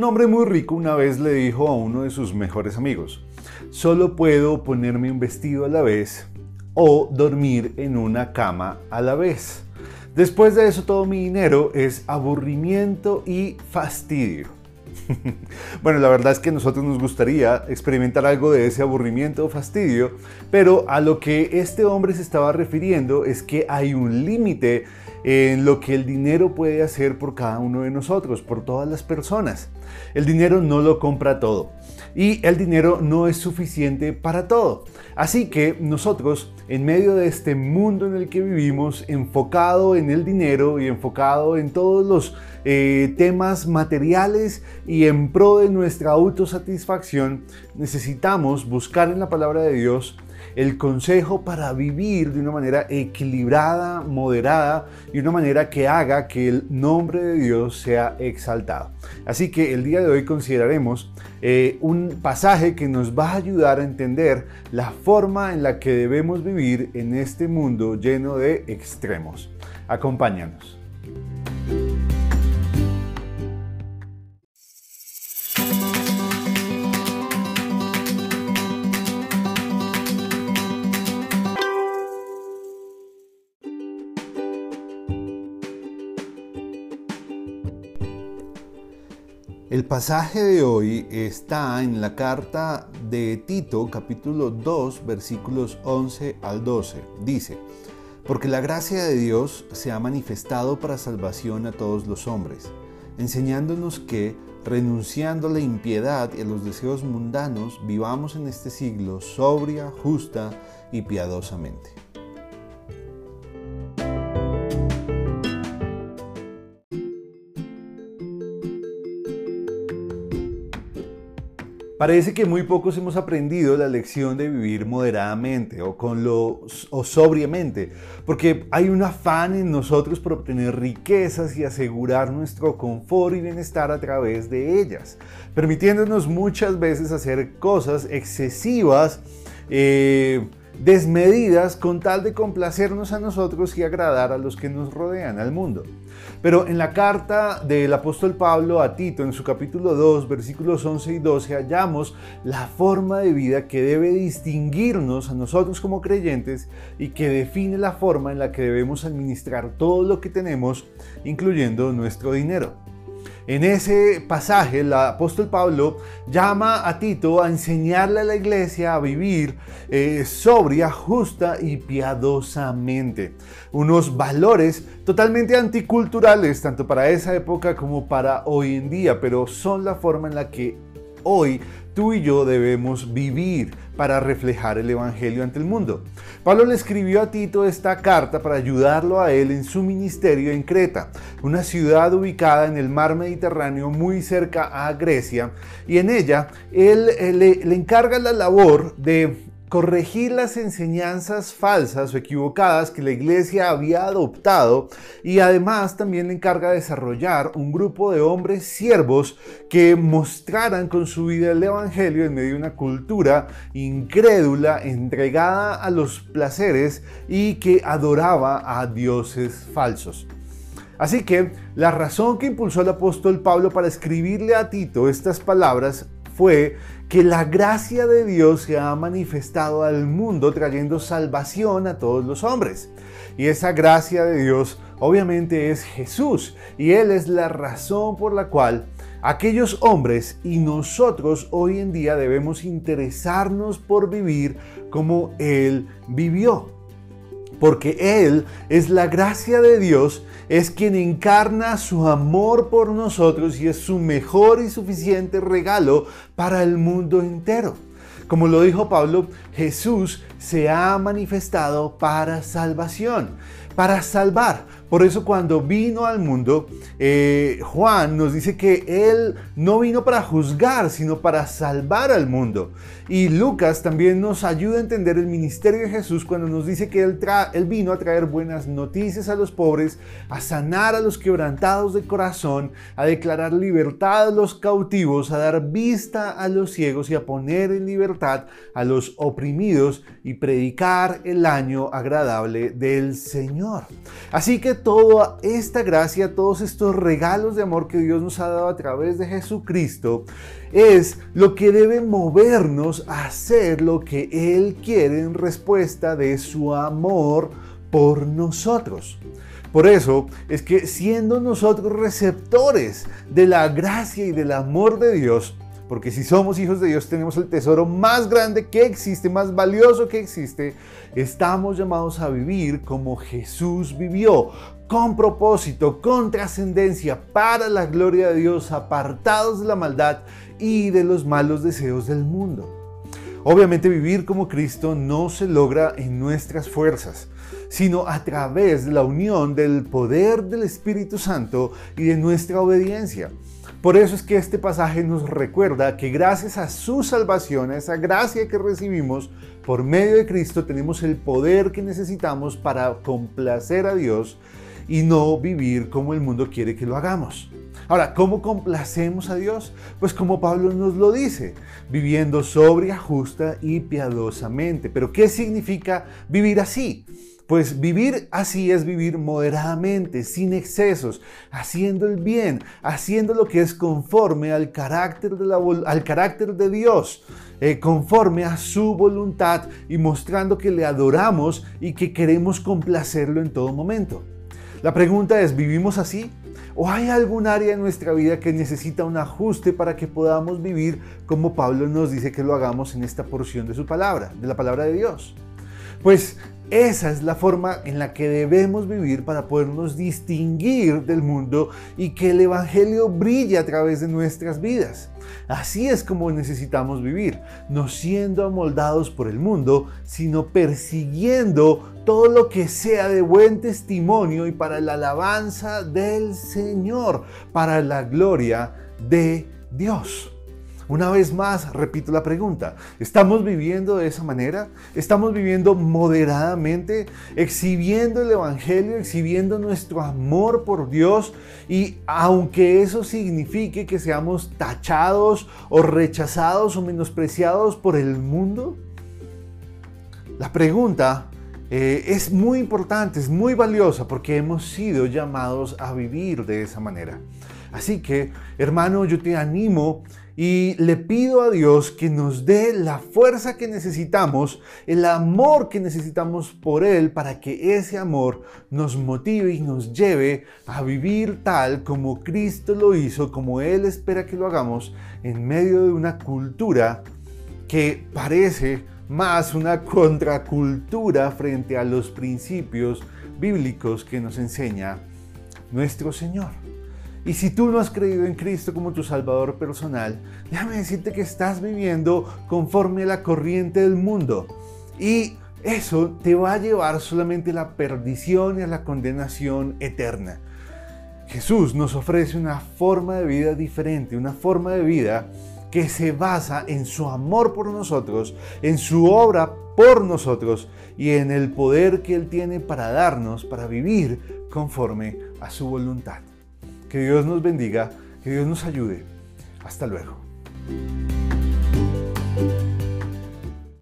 Un hombre muy rico una vez le dijo a uno de sus mejores amigos, solo puedo ponerme un vestido a la vez o dormir en una cama a la vez. Después de eso todo mi dinero es aburrimiento y fastidio. bueno, la verdad es que a nosotros nos gustaría experimentar algo de ese aburrimiento o fastidio, pero a lo que este hombre se estaba refiriendo es que hay un límite en lo que el dinero puede hacer por cada uno de nosotros, por todas las personas. El dinero no lo compra todo y el dinero no es suficiente para todo. Así que nosotros, en medio de este mundo en el que vivimos, enfocado en el dinero y enfocado en todos los eh, temas materiales y en pro de nuestra autosatisfacción, necesitamos buscar en la palabra de Dios el consejo para vivir de una manera equilibrada, moderada y una manera que haga que el nombre de Dios sea exaltado. Así que el día de hoy consideraremos eh, un pasaje que nos va a ayudar a entender la forma en la que debemos vivir en este mundo lleno de extremos. Acompáñanos. El pasaje de hoy está en la carta de Tito capítulo 2 versículos 11 al 12. Dice, porque la gracia de Dios se ha manifestado para salvación a todos los hombres, enseñándonos que, renunciando a la impiedad y a los deseos mundanos, vivamos en este siglo sobria, justa y piadosamente. Parece que muy pocos hemos aprendido la lección de vivir moderadamente o con o sobriamente, porque hay un afán en nosotros por obtener riquezas y asegurar nuestro confort y bienestar a través de ellas, permitiéndonos muchas veces hacer cosas excesivas. Eh, desmedidas con tal de complacernos a nosotros y agradar a los que nos rodean, al mundo. Pero en la carta del apóstol Pablo a Tito, en su capítulo 2, versículos 11 y 12, hallamos la forma de vida que debe distinguirnos a nosotros como creyentes y que define la forma en la que debemos administrar todo lo que tenemos, incluyendo nuestro dinero. En ese pasaje, el apóstol Pablo llama a Tito a enseñarle a la iglesia a vivir eh, sobria, justa y piadosamente. Unos valores totalmente anticulturales, tanto para esa época como para hoy en día, pero son la forma en la que hoy tú y yo debemos vivir para reflejar el Evangelio ante el mundo. Pablo le escribió a Tito esta carta para ayudarlo a él en su ministerio en Creta, una ciudad ubicada en el mar Mediterráneo muy cerca a Grecia, y en ella él eh, le, le encarga la labor de corregir las enseñanzas falsas o equivocadas que la iglesia había adoptado y además también le encarga desarrollar un grupo de hombres siervos que mostraran con su vida el Evangelio en medio de una cultura incrédula, entregada a los placeres y que adoraba a dioses falsos. Así que la razón que impulsó al apóstol Pablo para escribirle a Tito estas palabras fue que la gracia de Dios se ha manifestado al mundo trayendo salvación a todos los hombres. Y esa gracia de Dios obviamente es Jesús y Él es la razón por la cual aquellos hombres y nosotros hoy en día debemos interesarnos por vivir como Él vivió porque Él es la gracia de Dios, es quien encarna su amor por nosotros y es su mejor y suficiente regalo para el mundo entero. Como lo dijo Pablo, Jesús se ha manifestado para salvación, para salvar. Por eso cuando vino al mundo, eh, Juan nos dice que Él no vino para juzgar, sino para salvar al mundo. Y Lucas también nos ayuda a entender el ministerio de Jesús cuando nos dice que él, él vino a traer buenas noticias a los pobres, a sanar a los quebrantados de corazón, a declarar libertad a los cautivos, a dar vista a los ciegos y a poner en libertad a los oprimidos y predicar el año agradable del Señor. Así que toda esta gracia, todos estos regalos de amor que Dios nos ha dado a través de Jesucristo, es lo que debe movernos a hacer lo que Él quiere en respuesta de su amor por nosotros. Por eso es que siendo nosotros receptores de la gracia y del amor de Dios, porque si somos hijos de Dios tenemos el tesoro más grande que existe, más valioso que existe, estamos llamados a vivir como Jesús vivió, con propósito, con trascendencia, para la gloria de Dios, apartados de la maldad y de los malos deseos del mundo. Obviamente vivir como Cristo no se logra en nuestras fuerzas, sino a través de la unión del poder del Espíritu Santo y de nuestra obediencia. Por eso es que este pasaje nos recuerda que gracias a su salvación, a esa gracia que recibimos por medio de Cristo, tenemos el poder que necesitamos para complacer a Dios y no vivir como el mundo quiere que lo hagamos. Ahora, ¿cómo complacemos a Dios? Pues como Pablo nos lo dice, viviendo sobria, justa y piadosamente. Pero ¿qué significa vivir así? Pues vivir así es vivir moderadamente, sin excesos, haciendo el bien, haciendo lo que es conforme al carácter de, Dios, eh, conforme a su voluntad y mostrando que le adoramos y que queremos complacerlo en todo momento. La pregunta es, ¿vivimos así? ¿O hay algún área en nuestra vida que necesita un ajuste para que podamos vivir como Pablo nos dice que lo hagamos en esta porción de su palabra, de la palabra de Dios? Pues esa es la forma en la que debemos vivir para podernos distinguir del mundo y que el Evangelio brille a través de nuestras vidas. Así es como necesitamos vivir, no siendo amoldados por el mundo, sino persiguiendo todo lo que sea de buen testimonio y para la alabanza del Señor, para la gloria de Dios. Una vez más, repito la pregunta, ¿estamos viviendo de esa manera? ¿Estamos viviendo moderadamente, exhibiendo el Evangelio, exhibiendo nuestro amor por Dios? Y aunque eso signifique que seamos tachados o rechazados o menospreciados por el mundo, la pregunta eh, es muy importante, es muy valiosa porque hemos sido llamados a vivir de esa manera. Así que, hermano, yo te animo y le pido a Dios que nos dé la fuerza que necesitamos, el amor que necesitamos por Él, para que ese amor nos motive y nos lleve a vivir tal como Cristo lo hizo, como Él espera que lo hagamos, en medio de una cultura que parece más una contracultura frente a los principios bíblicos que nos enseña nuestro Señor. Y si tú no has creído en Cristo como tu Salvador personal, déjame decirte que estás viviendo conforme a la corriente del mundo. Y eso te va a llevar solamente a la perdición y a la condenación eterna. Jesús nos ofrece una forma de vida diferente, una forma de vida que se basa en su amor por nosotros, en su obra por nosotros y en el poder que Él tiene para darnos, para vivir conforme a su voluntad. Que Dios nos bendiga, que Dios nos ayude. Hasta luego.